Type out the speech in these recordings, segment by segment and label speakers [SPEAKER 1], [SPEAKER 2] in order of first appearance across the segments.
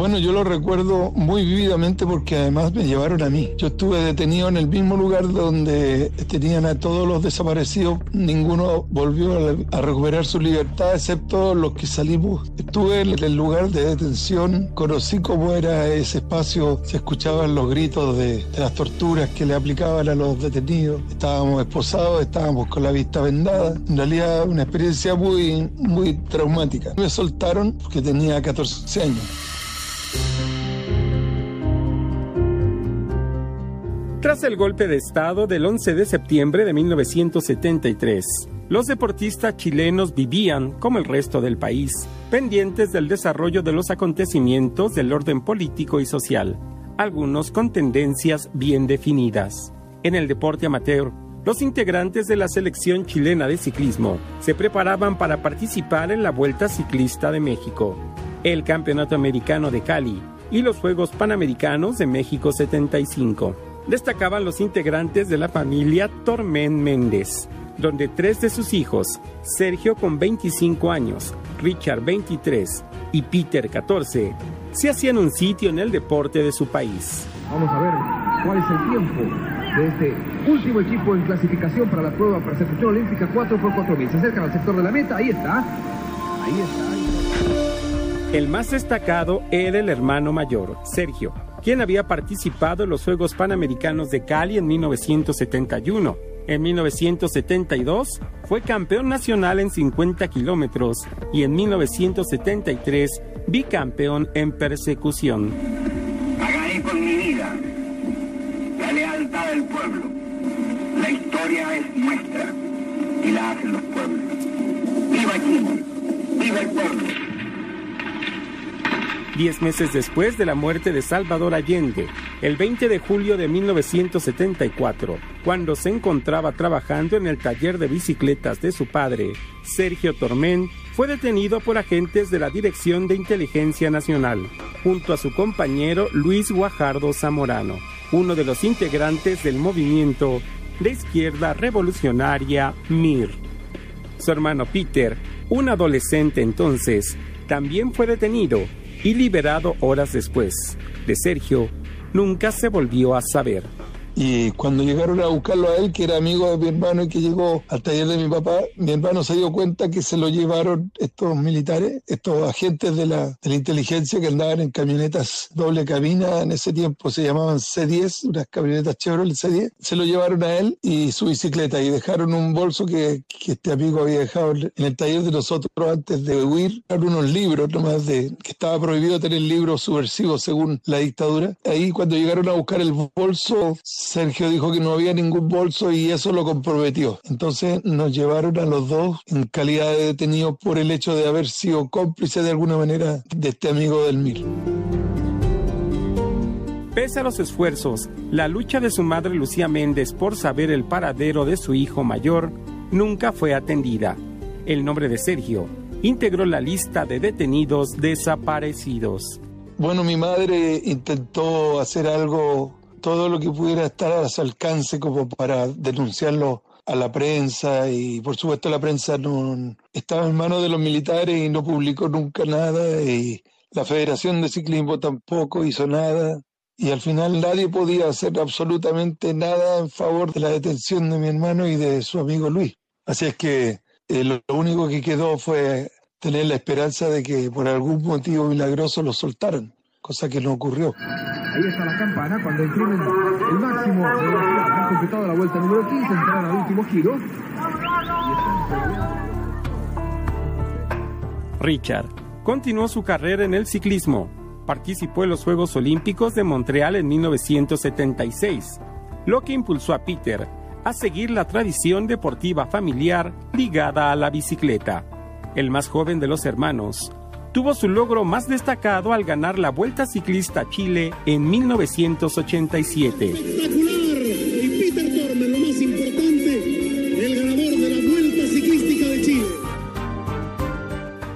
[SPEAKER 1] Bueno, yo lo recuerdo muy vívidamente porque además me llevaron a mí. Yo estuve detenido en el mismo lugar donde tenían a todos los desaparecidos. Ninguno volvió a recuperar su libertad excepto los que salimos. Estuve en el lugar de detención, conocí cómo era ese espacio, se escuchaban los gritos de, de las torturas que le aplicaban a los detenidos. Estábamos esposados, estábamos con la vista vendada. En realidad una experiencia muy, muy traumática. Me soltaron porque tenía 14 años.
[SPEAKER 2] Tras el golpe de Estado del 11 de septiembre de 1973, los deportistas chilenos vivían, como el resto del país, pendientes del desarrollo de los acontecimientos del orden político y social, algunos con tendencias bien definidas. En el deporte amateur, los integrantes de la selección chilena de ciclismo se preparaban para participar en la Vuelta Ciclista de México, el Campeonato Americano de Cali y los Juegos Panamericanos de México 75. Destacaban los integrantes de la familia Tormen Méndez, donde tres de sus hijos, Sergio con 25 años, Richard 23 y Peter 14, se hacían un sitio en el deporte de su país.
[SPEAKER 3] Vamos a ver cuál es el tiempo de este último equipo en clasificación para la prueba persecución olímpica 4x4000. Se acercan al sector de la meta, ahí está. Ahí está.
[SPEAKER 2] El más destacado era el hermano mayor, Sergio, quien había participado en los Juegos Panamericanos de Cali en 1971. En 1972 fue campeón nacional en 50 kilómetros y en 1973 bicampeón en persecución.
[SPEAKER 4] Pagaré con mi vida la lealtad del pueblo. La historia es nuestra y la hacen los pueblos. ¡Viva Chile! ¡Viva el pueblo!
[SPEAKER 2] Diez meses después de la muerte de Salvador Allende, el 20 de julio de 1974, cuando se encontraba trabajando en el taller de bicicletas de su padre, Sergio Tormén fue detenido por agentes de la Dirección de Inteligencia Nacional, junto a su compañero Luis Guajardo Zamorano, uno de los integrantes del movimiento de izquierda revolucionaria MIR. Su hermano Peter, un adolescente entonces, también fue detenido y liberado horas después. De Sergio nunca se volvió a saber.
[SPEAKER 1] Y cuando llegaron a buscarlo a él, que era amigo de mi hermano y que llegó al taller de mi papá, mi hermano se dio cuenta que se lo llevaron estos militares, estos agentes de la, de la inteligencia que andaban en camionetas doble cabina, en ese tiempo se llamaban C10, unas camionetas Chevrolet C10, se lo llevaron a él y su bicicleta y dejaron un bolso que, que este amigo había dejado en el taller de nosotros antes de huir, unos libros nomás de que estaba prohibido tener libros subversivos según la dictadura. Ahí cuando llegaron a buscar el bolso, Sergio dijo que no había ningún bolso y eso lo comprometió. Entonces nos llevaron a los dos en calidad de detenidos por el hecho de haber sido cómplice de alguna manera de este amigo del MIR.
[SPEAKER 2] Pese a los esfuerzos, la lucha de su madre Lucía Méndez por saber el paradero de su hijo mayor nunca fue atendida. El nombre de Sergio integró la lista de detenidos desaparecidos.
[SPEAKER 1] Bueno, mi madre intentó hacer algo todo lo que pudiera estar a su alcance como para denunciarlo a la prensa y por supuesto la prensa no estaba en manos de los militares y no publicó nunca nada y la Federación de Ciclismo tampoco hizo nada y al final nadie podía hacer absolutamente nada en favor de la detención de mi hermano y de su amigo Luis. Así es que eh, lo único que quedó fue tener la esperanza de que por algún motivo milagroso lo soltaran, cosa que no ocurrió.
[SPEAKER 3] Ahí está la campana cuando imprimen el máximo de velocidad. Han completado la vuelta número 15, entraron al último giro.
[SPEAKER 2] Richard continuó su carrera en el ciclismo. Participó en los Juegos Olímpicos de Montreal en 1976, lo que impulsó a Peter a seguir la tradición deportiva familiar ligada a la bicicleta. El más joven de los hermanos, tuvo su logro más destacado al ganar la Vuelta Ciclista Chile en 1987.
[SPEAKER 5] Espectacular. Y Peter Tormen, lo más importante, el ganador de la Vuelta Ciclística de Chile.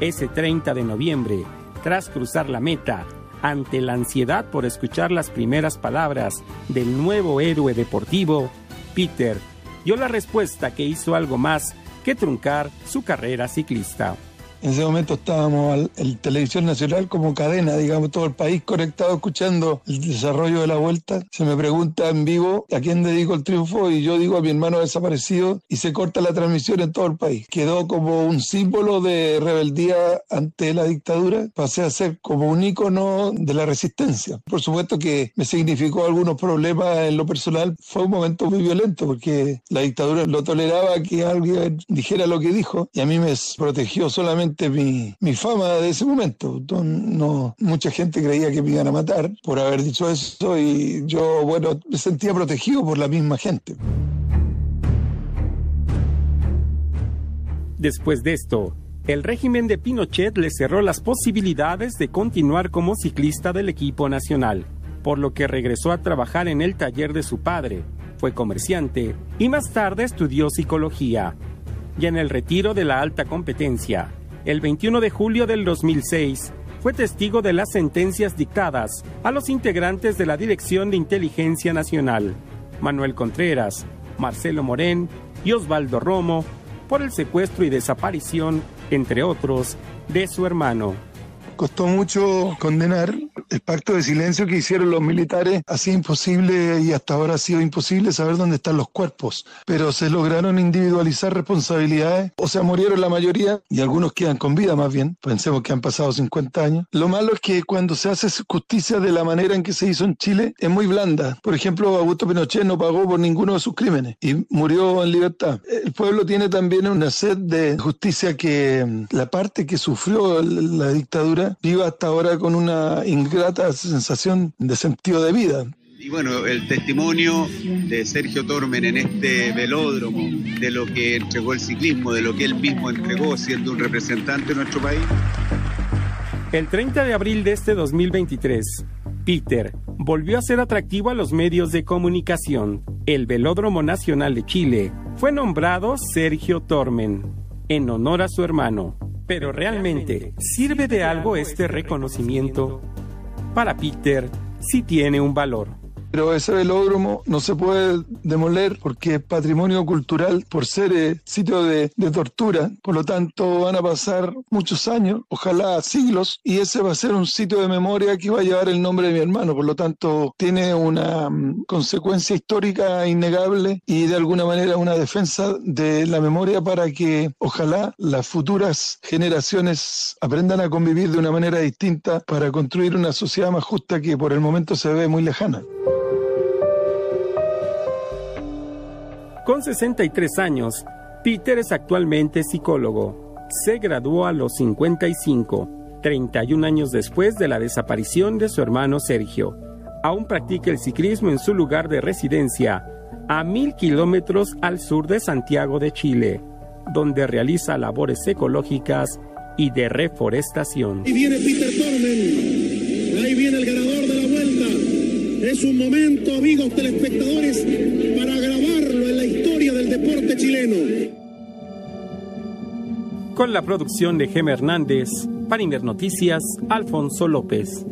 [SPEAKER 2] Ese 30 de noviembre, tras cruzar la meta, ante la ansiedad por escuchar las primeras palabras del nuevo héroe deportivo, Peter dio la respuesta que hizo algo más que truncar su carrera ciclista.
[SPEAKER 1] En ese momento estábamos en Televisión Nacional como cadena, digamos, todo el país conectado escuchando el desarrollo de la vuelta. Se me pregunta en vivo a quién dedico el triunfo y yo digo a mi hermano desaparecido y se corta la transmisión en todo el país. Quedó como un símbolo de rebeldía ante la dictadura. Pasé a ser como un ícono de la resistencia. Por supuesto que me significó algunos problemas en lo personal. Fue un momento muy violento porque la dictadura lo toleraba que alguien dijera lo que dijo y a mí me protegió solamente mi, mi fama de ese momento. No, mucha gente creía que me iban a matar por haber dicho eso y yo, bueno, me sentía protegido por la misma gente.
[SPEAKER 2] Después de esto, el régimen de Pinochet le cerró las posibilidades de continuar como ciclista del equipo nacional, por lo que regresó a trabajar en el taller de su padre, fue comerciante y más tarde estudió psicología. Y en el retiro de la alta competencia, el 21 de julio del 2006, fue testigo de las sentencias dictadas a los integrantes de la Dirección de Inteligencia Nacional, Manuel Contreras, Marcelo Morén y Osvaldo Romo, por el secuestro y desaparición, entre otros, de su hermano.
[SPEAKER 1] Costó mucho condenar el pacto de silencio que hicieron los militares. Así imposible y hasta ahora ha sido imposible saber dónde están los cuerpos. Pero se lograron individualizar responsabilidades. O sea, murieron la mayoría y algunos quedan con vida más bien. Pensemos que han pasado 50 años. Lo malo es que cuando se hace justicia de la manera en que se hizo en Chile es muy blanda. Por ejemplo, Augusto Pinochet no pagó por ninguno de sus crímenes y murió en libertad. El pueblo tiene también una sed de justicia que la parte que sufrió la dictadura viva hasta ahora con una ingrata sensación de sentido de vida.
[SPEAKER 6] Y bueno, el testimonio de Sergio Tormen en este velódromo, de lo que entregó el ciclismo, de lo que él mismo entregó siendo un representante de nuestro país.
[SPEAKER 2] El 30 de abril de este 2023, Peter volvió a ser atractivo a los medios de comunicación. El Velódromo Nacional de Chile fue nombrado Sergio Tormen, en honor a su hermano. Pero realmente, ¿sirve de algo este reconocimiento? Para Peter, sí tiene un valor
[SPEAKER 1] pero ese velódromo no se puede demoler porque es patrimonio cultural por ser eh, sitio de, tortura. Por lo tanto, van a pasar muchos años, ojalá siglos, y ese va a ser un sitio de memoria que va a llevar el nombre de mi hermano. Por lo tanto, tiene una mm, consecuencia histórica innegable y de alguna manera una defensa de la memoria para que ojalá las futuras generaciones aprendan a convivir de una manera distinta para construir una sociedad más justa que por el momento se ve muy lejana.
[SPEAKER 2] Con 63 años, Peter es actualmente psicólogo. Se graduó a los 55, 31 años después de la desaparición de su hermano Sergio. Aún practica el ciclismo en su lugar de residencia, a mil kilómetros al sur de Santiago de Chile, donde realiza labores ecológicas y de reforestación.
[SPEAKER 5] Y viene Peter Tormen, ahí viene el ganador de la vuelta. Es un momento, amigos telespectadores, para la
[SPEAKER 2] Con la producción de Gem Hernández, para Inver Noticias, Alfonso López.